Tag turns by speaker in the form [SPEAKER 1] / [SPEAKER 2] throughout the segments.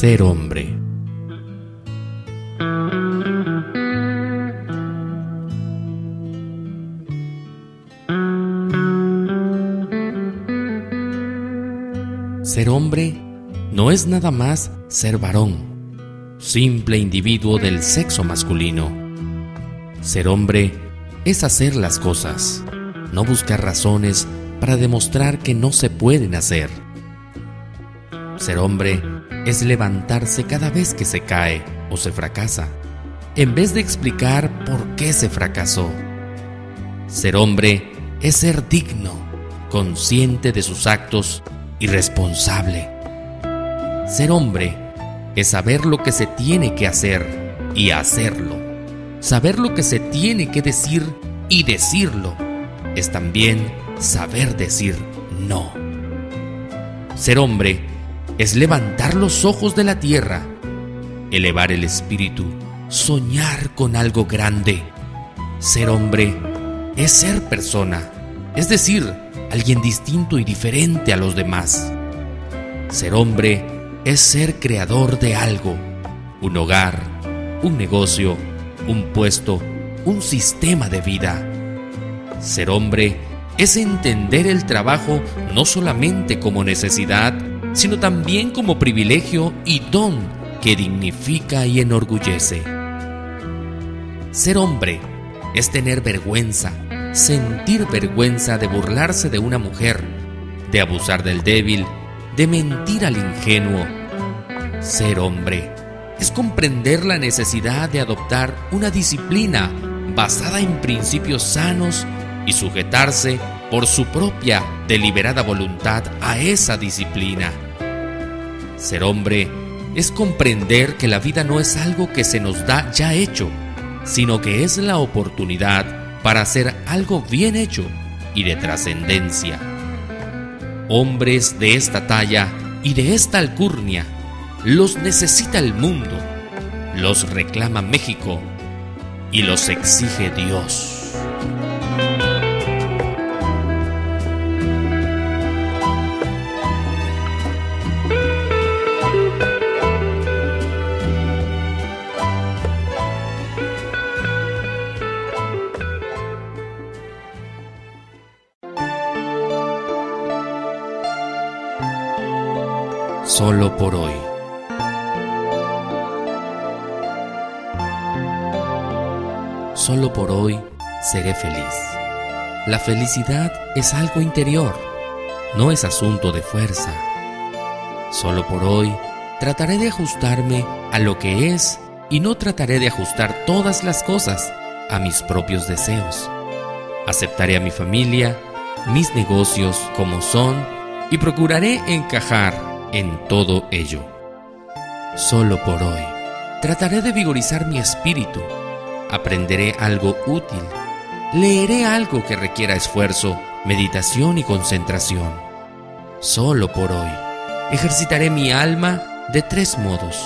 [SPEAKER 1] Ser hombre. Ser hombre no es nada más ser varón, simple individuo del sexo masculino. Ser hombre es hacer las cosas, no buscar razones para demostrar que no se pueden hacer. Ser hombre es levantarse cada vez que se cae o se fracasa, en vez de explicar por qué se fracasó. Ser hombre es ser digno, consciente de sus actos y responsable. Ser hombre es saber lo que se tiene que hacer y hacerlo. Saber lo que se tiene que decir y decirlo. Es también saber decir no. Ser hombre es levantar los ojos de la tierra, elevar el espíritu, soñar con algo grande. Ser hombre es ser persona, es decir, alguien distinto y diferente a los demás. Ser hombre es ser creador de algo, un hogar, un negocio, un puesto, un sistema de vida. Ser hombre es entender el trabajo no solamente como necesidad, sino también como privilegio y don que dignifica y enorgullece. Ser hombre es tener vergüenza, sentir vergüenza de burlarse de una mujer, de abusar del débil, de mentir al ingenuo. Ser hombre es comprender la necesidad de adoptar una disciplina basada en principios sanos y sujetarse por su propia deliberada voluntad a esa disciplina. Ser hombre es comprender que la vida no es algo que se nos da ya hecho, sino que es la oportunidad para hacer algo bien hecho y de trascendencia. Hombres de esta talla y de esta alcurnia los necesita el mundo, los reclama México y los exige Dios. Solo por hoy. Solo por hoy seré feliz. La felicidad es algo interior, no es asunto de fuerza. Solo por hoy trataré de ajustarme a lo que es y no trataré de ajustar todas las cosas a mis propios deseos. Aceptaré a mi familia, mis negocios como son y procuraré encajar en todo ello. Solo por hoy trataré de vigorizar mi espíritu, aprenderé algo útil, leeré algo que requiera esfuerzo, meditación y concentración. Solo por hoy ejercitaré mi alma de tres modos.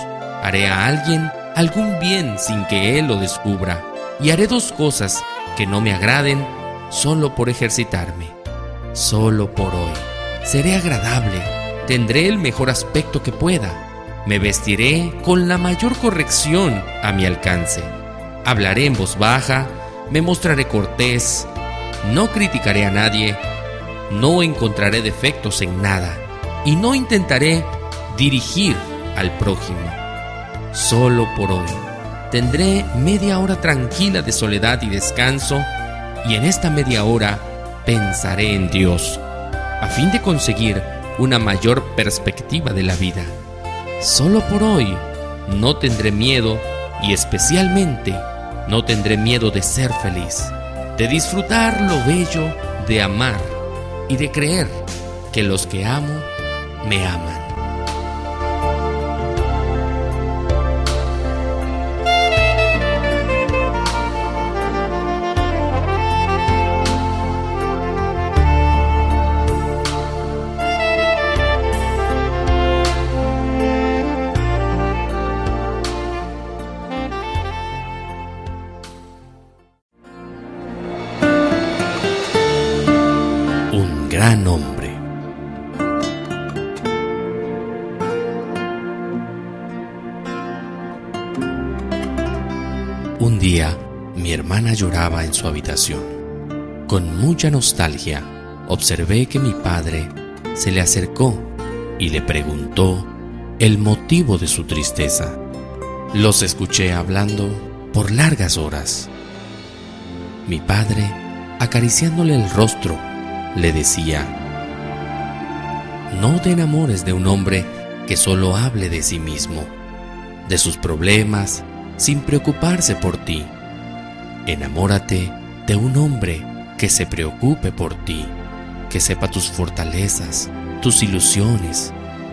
[SPEAKER 1] Haré a alguien algún bien sin que él lo descubra y haré dos cosas que no me agraden solo por ejercitarme. Solo por hoy. Seré agradable, tendré el mejor aspecto que pueda, me vestiré con la mayor corrección a mi alcance, hablaré en voz baja, me mostraré cortés, no criticaré a nadie, no encontraré defectos en nada y no intentaré dirigir al prójimo. Solo por hoy tendré media hora tranquila de soledad y descanso y en esta media hora pensaré en Dios a fin de conseguir una mayor perspectiva de la vida. Solo por hoy no tendré miedo y especialmente no tendré miedo de ser feliz, de disfrutar lo bello de amar y de creer que los que amo me aman. Día, mi hermana lloraba en su habitación. Con mucha nostalgia, observé que mi padre se le acercó y le preguntó el motivo de su tristeza. Los escuché hablando por largas horas. Mi padre, acariciándole el rostro, le decía, No te enamores de un hombre que solo hable de sí mismo, de sus problemas, sin preocuparse por ti. Enamórate de un hombre que se preocupe por ti, que sepa tus fortalezas, tus ilusiones,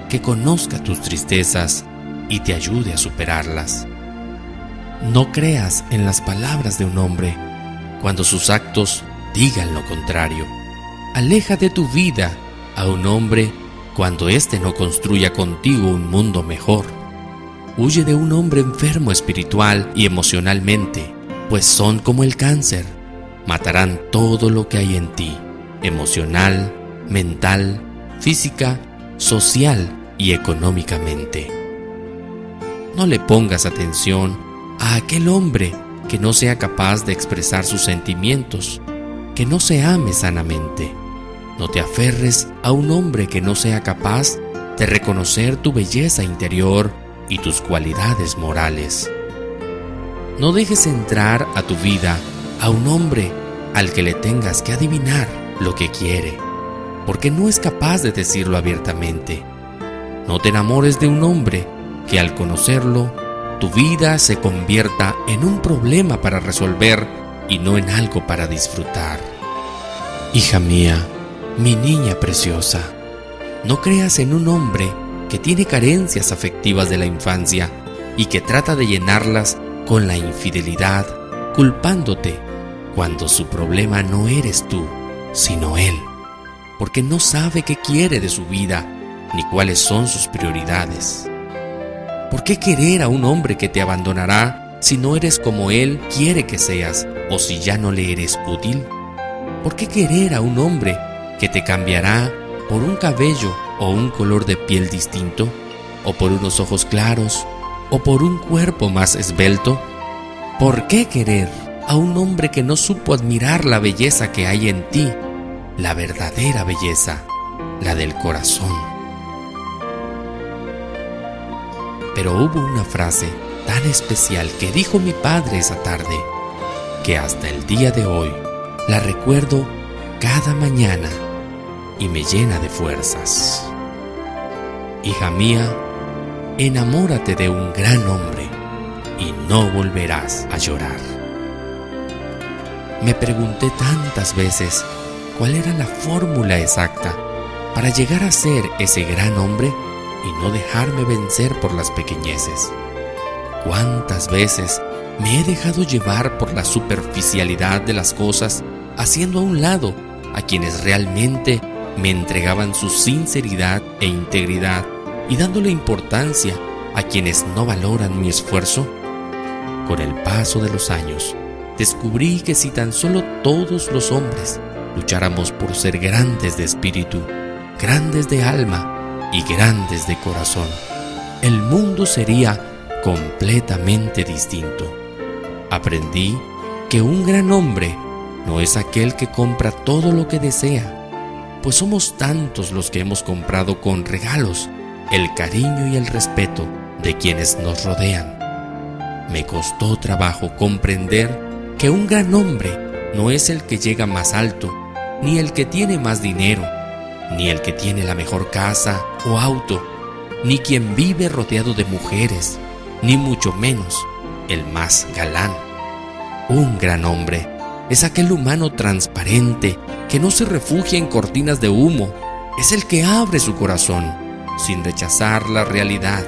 [SPEAKER 1] que conozca tus tristezas y te ayude a superarlas. No creas en las palabras de un hombre cuando sus actos digan lo contrario. Aleja de tu vida a un hombre cuando éste no construya contigo un mundo mejor. Huye de un hombre enfermo espiritual y emocionalmente, pues son como el cáncer. Matarán todo lo que hay en ti, emocional, mental, física, social y económicamente. No le pongas atención a aquel hombre que no sea capaz de expresar sus sentimientos, que no se ame sanamente. No te aferres a un hombre que no sea capaz de reconocer tu belleza interior y tus cualidades morales. No dejes entrar a tu vida a un hombre al que le tengas que adivinar lo que quiere, porque no es capaz de decirlo abiertamente. No te enamores de un hombre que al conocerlo, tu vida se convierta en un problema para resolver y no en algo para disfrutar. Hija mía, mi niña preciosa, no creas en un hombre que tiene carencias afectivas de la infancia y que trata de llenarlas con la infidelidad, culpándote cuando su problema no eres tú, sino él, porque no sabe qué quiere de su vida ni cuáles son sus prioridades. ¿Por qué querer a un hombre que te abandonará si no eres como él quiere que seas o si ya no le eres útil? ¿Por qué querer a un hombre que te cambiará por un cabello o un color de piel distinto, o por unos ojos claros, o por un cuerpo más esbelto? ¿Por qué querer a un hombre que no supo admirar la belleza que hay en ti, la verdadera belleza, la del corazón? Pero hubo una frase tan especial que dijo mi padre esa tarde, que hasta el día de hoy la recuerdo cada mañana y me llena de fuerzas. Hija mía, enamórate de un gran hombre y no volverás a llorar. Me pregunté tantas veces cuál era la fórmula exacta para llegar a ser ese gran hombre y no dejarme vencer por las pequeñeces. ¿Cuántas veces me he dejado llevar por la superficialidad de las cosas, haciendo a un lado a quienes realmente me entregaban su sinceridad e integridad y dándole importancia a quienes no valoran mi esfuerzo? Con el paso de los años, descubrí que si tan solo todos los hombres lucháramos por ser grandes de espíritu, grandes de alma y grandes de corazón, el mundo sería completamente distinto. Aprendí que un gran hombre no es aquel que compra todo lo que desea, pues somos tantos los que hemos comprado con regalos el cariño y el respeto de quienes nos rodean. Me costó trabajo comprender que un gran hombre no es el que llega más alto, ni el que tiene más dinero, ni el que tiene la mejor casa o auto, ni quien vive rodeado de mujeres, ni mucho menos el más galán. Un gran hombre es aquel humano transparente que no se refugia en cortinas de humo, es el que abre su corazón sin rechazar la realidad.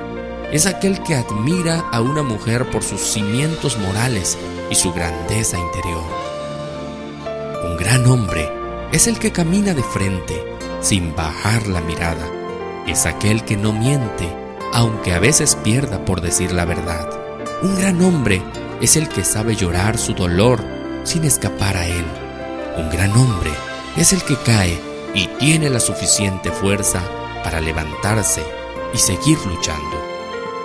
[SPEAKER 1] Es aquel que admira a una mujer por sus cimientos morales y su grandeza interior. Un gran hombre es el que camina de frente sin bajar la mirada. Es aquel que no miente, aunque a veces pierda por decir la verdad. Un gran hombre es el que sabe llorar su dolor sin escapar a él. Un gran hombre es el que cae y tiene la suficiente fuerza para levantarse y seguir luchando.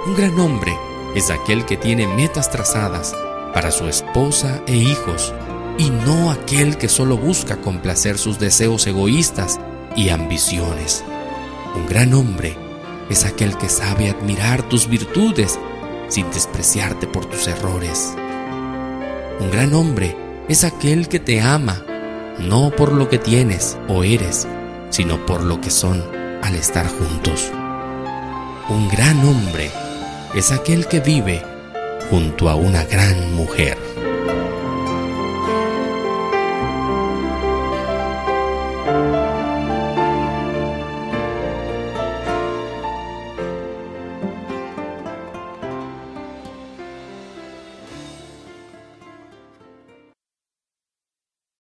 [SPEAKER 1] Un gran hombre es aquel que tiene metas trazadas para su esposa e hijos, y no aquel que solo busca complacer sus deseos egoístas y ambiciones. Un gran hombre es aquel que sabe admirar tus virtudes sin despreciarte por tus errores. Un gran hombre es aquel que te ama, no por lo que tienes o eres, sino por lo que son al estar juntos. Un gran hombre es aquel que vive junto a una gran mujer.